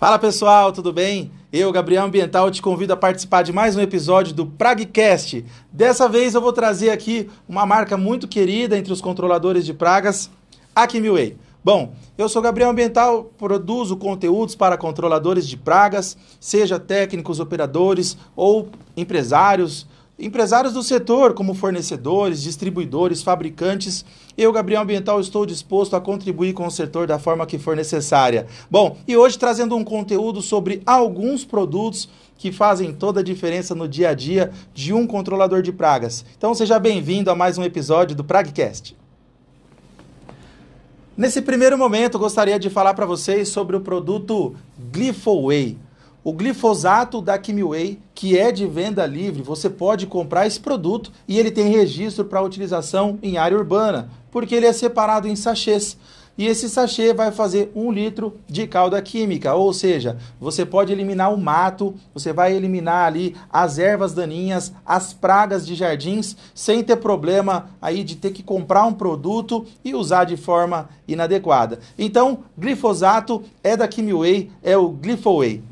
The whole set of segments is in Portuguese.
Fala pessoal, tudo bem? Eu, Gabriel Ambiental, te convido a participar de mais um episódio do Pragcast. Dessa vez eu vou trazer aqui uma marca muito querida entre os controladores de pragas, a Kimway. Bom, eu sou Gabriel Ambiental, produzo conteúdos para controladores de pragas, seja técnicos, operadores ou empresários, Empresários do setor, como fornecedores, distribuidores, fabricantes, eu, Gabriel Ambiental, estou disposto a contribuir com o setor da forma que for necessária. Bom, e hoje trazendo um conteúdo sobre alguns produtos que fazem toda a diferença no dia a dia de um controlador de pragas. Então seja bem-vindo a mais um episódio do Pragcast. Nesse primeiro momento, gostaria de falar para vocês sobre o produto Glyphoway. O glifosato da Kimway, que é de venda livre, você pode comprar esse produto e ele tem registro para utilização em área urbana, porque ele é separado em sachês. E esse sachê vai fazer um litro de calda química, ou seja, você pode eliminar o mato, você vai eliminar ali as ervas daninhas, as pragas de jardins, sem ter problema aí de ter que comprar um produto e usar de forma inadequada. Então, glifosato é da Kimway, é o Glyphoway.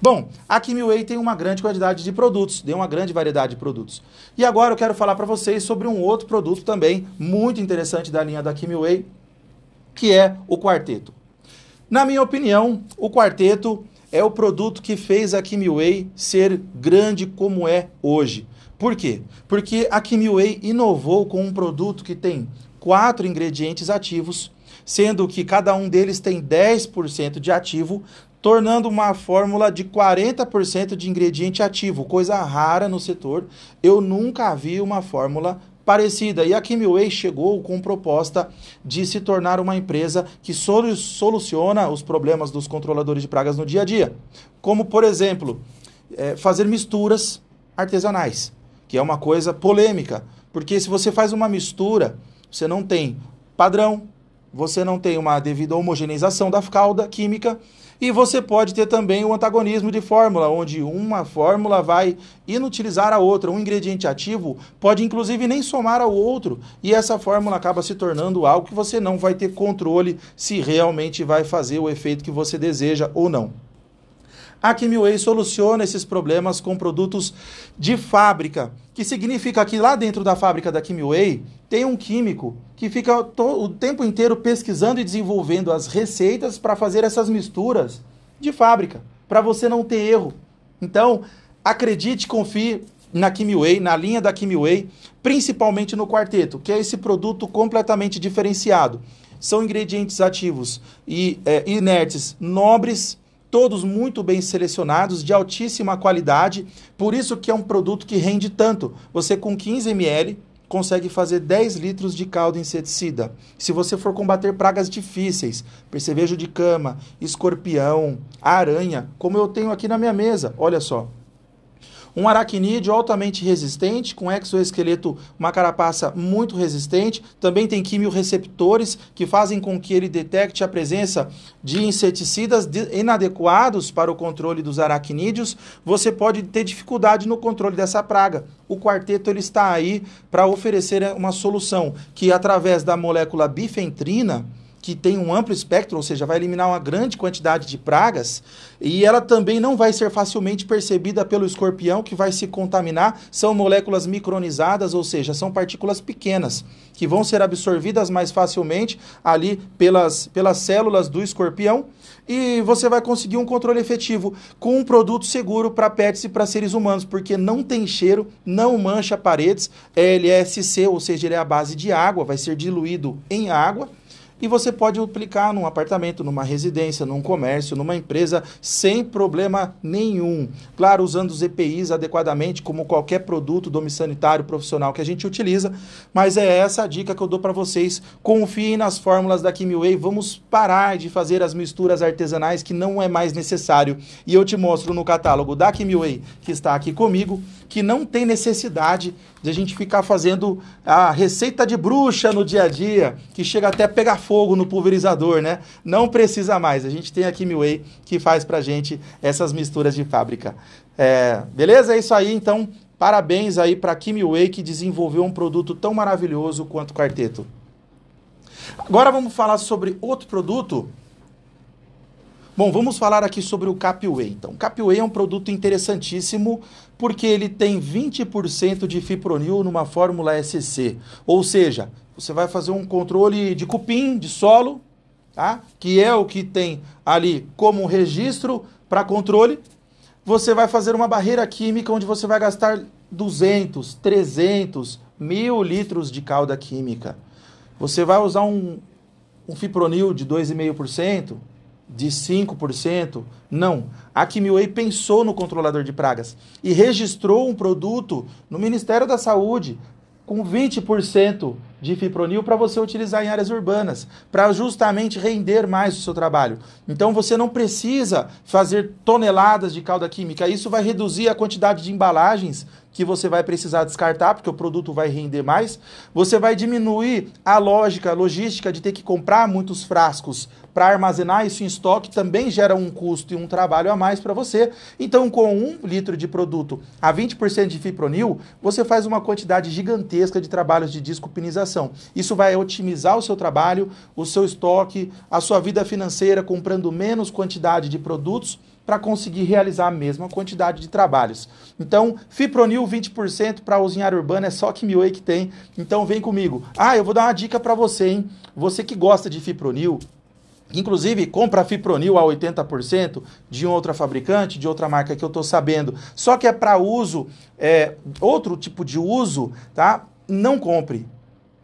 Bom, a Kimway tem uma grande quantidade de produtos, tem uma grande variedade de produtos. E agora eu quero falar para vocês sobre um outro produto também muito interessante da linha da Kimway, que é o quarteto. Na minha opinião, o quarteto é o produto que fez a Kimway ser grande como é hoje. Por quê? Porque a Kimway inovou com um produto que tem quatro ingredientes ativos, sendo que cada um deles tem 10% de ativo, tornando uma fórmula de 40% de ingrediente ativo, coisa rara no setor. Eu nunca vi uma fórmula parecida. E a Kimway chegou com proposta de se tornar uma empresa que soluciona os problemas dos controladores de pragas no dia a dia. Como, por exemplo, é, fazer misturas artesanais, que é uma coisa polêmica. Porque se você faz uma mistura, você não tem padrão, você não tem uma devida homogeneização da calda química e você pode ter também o antagonismo de fórmula, onde uma fórmula vai inutilizar a outra. Um ingrediente ativo pode inclusive nem somar ao outro, e essa fórmula acaba se tornando algo que você não vai ter controle se realmente vai fazer o efeito que você deseja ou não. A Kimway soluciona esses problemas com produtos de fábrica, que significa que lá dentro da fábrica da Kimway tem um químico que fica o tempo inteiro pesquisando e desenvolvendo as receitas para fazer essas misturas de fábrica, para você não ter erro. Então, acredite, confie na Kimway, na linha da Kimway, principalmente no quarteto, que é esse produto completamente diferenciado. São ingredientes ativos e é, inertes nobres todos muito bem selecionados, de altíssima qualidade, por isso que é um produto que rende tanto. Você com 15 ml consegue fazer 10 litros de caldo inseticida. Se você for combater pragas difíceis, percevejo de cama, escorpião, aranha, como eu tenho aqui na minha mesa, olha só, um aracnídeo altamente resistente, com exoesqueleto, uma carapaça muito resistente. Também tem quimiorreceptores que fazem com que ele detecte a presença de inseticidas inadequados para o controle dos aracnídeos. Você pode ter dificuldade no controle dessa praga. O quarteto ele está aí para oferecer uma solução que, através da molécula bifentrina, que tem um amplo espectro, ou seja, vai eliminar uma grande quantidade de pragas, e ela também não vai ser facilmente percebida pelo escorpião que vai se contaminar. São moléculas micronizadas, ou seja, são partículas pequenas que vão ser absorvidas mais facilmente ali pelas, pelas células do escorpião e você vai conseguir um controle efetivo com um produto seguro para pets e para seres humanos, porque não tem cheiro, não mancha paredes, é SC, ou seja, ele é a base de água, vai ser diluído em água e você pode aplicar num apartamento, numa residência, num comércio, numa empresa, sem problema nenhum. Claro, usando os EPIs adequadamente, como qualquer produto domiciliário profissional que a gente utiliza, mas é essa a dica que eu dou para vocês. Confiem nas fórmulas da Kimway, vamos parar de fazer as misturas artesanais que não é mais necessário. E eu te mostro no catálogo da Kimway, que está aqui comigo, que não tem necessidade de a gente ficar fazendo a receita de bruxa no dia a dia, que chega até a pegar fogo no pulverizador, né? Não precisa mais. A gente tem a Kimway que faz pra gente essas misturas de fábrica. É, beleza? É isso aí, então. Parabéns aí para Kimway que desenvolveu um produto tão maravilhoso quanto o quarteto. Agora vamos falar sobre outro produto Bom, vamos falar aqui sobre o Capway. Então, o Capway é um produto interessantíssimo porque ele tem 20% de fipronil numa fórmula SC. Ou seja, você vai fazer um controle de cupim, de solo, tá? que é o que tem ali como registro para controle. Você vai fazer uma barreira química onde você vai gastar 200, 300, mil litros de calda química. Você vai usar um, um fipronil de 2,5%, de 5%. Não. A Kimiway pensou no controlador de pragas e registrou um produto no Ministério da Saúde com 20% de fipronil para você utilizar em áreas urbanas, para justamente render mais o seu trabalho. Então você não precisa fazer toneladas de calda química, isso vai reduzir a quantidade de embalagens que você vai precisar descartar, porque o produto vai render mais. Você vai diminuir a lógica, a logística de ter que comprar muitos frascos para armazenar isso em estoque, também gera um custo e um trabalho a mais para você. Então, com um litro de produto a 20% de fipronil, você faz uma quantidade gigantesca de trabalhos de desculpinização. Isso vai otimizar o seu trabalho, o seu estoque, a sua vida financeira, comprando menos quantidade de produtos para conseguir realizar a mesma quantidade de trabalhos. Então, Fipronil 20% para área urbana é só que Miway que tem. Então, vem comigo. Ah, eu vou dar uma dica para você, hein? Você que gosta de Fipronil, Inclusive, compra Fipronil a 80% de outra fabricante, de outra marca que eu estou sabendo. Só que é para uso, é, outro tipo de uso, tá? Não compre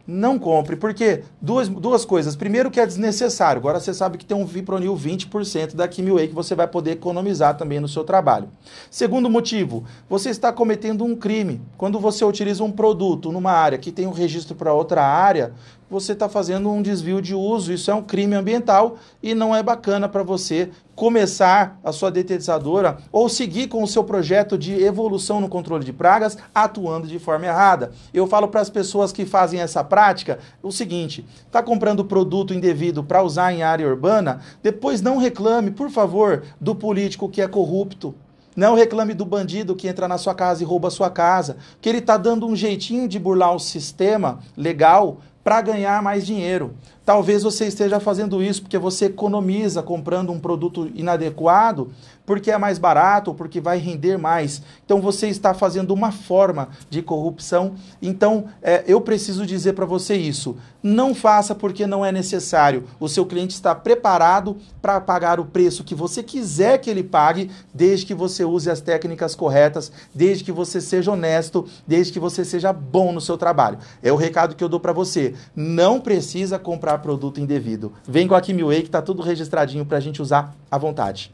não compre. Porque duas, duas coisas. Primeiro que é desnecessário. Agora você sabe que tem um Vipronil 20% da Kimway que você vai poder economizar também no seu trabalho. Segundo motivo, você está cometendo um crime. Quando você utiliza um produto numa área que tem um registro para outra área, você está fazendo um desvio de uso. Isso é um crime ambiental e não é bacana para você começar a sua detetizadora ou seguir com o seu projeto de evolução no controle de pragas atuando de forma errada. Eu falo para as pessoas que fazem essa prática o seguinte: está comprando produto indevido para usar em área urbana, depois não reclame, por favor, do político que é corrupto. Não reclame do bandido que entra na sua casa e rouba a sua casa, que ele está dando um jeitinho de burlar o sistema legal para ganhar mais dinheiro. Talvez você esteja fazendo isso porque você economiza comprando um produto inadequado, porque é mais barato porque vai render mais. Então você está fazendo uma forma de corrupção. Então é, eu preciso dizer para você isso. Não faça porque não é necessário. O seu cliente está preparado para pagar o preço que você quiser que ele pague, desde que você use as técnicas corretas, desde que você seja honesto, desde que você seja bom no seu trabalho. É o recado que eu dou para você. Não precisa comprar produto indevido. Vem com a Kimway que está tudo registradinho para a gente usar à vontade.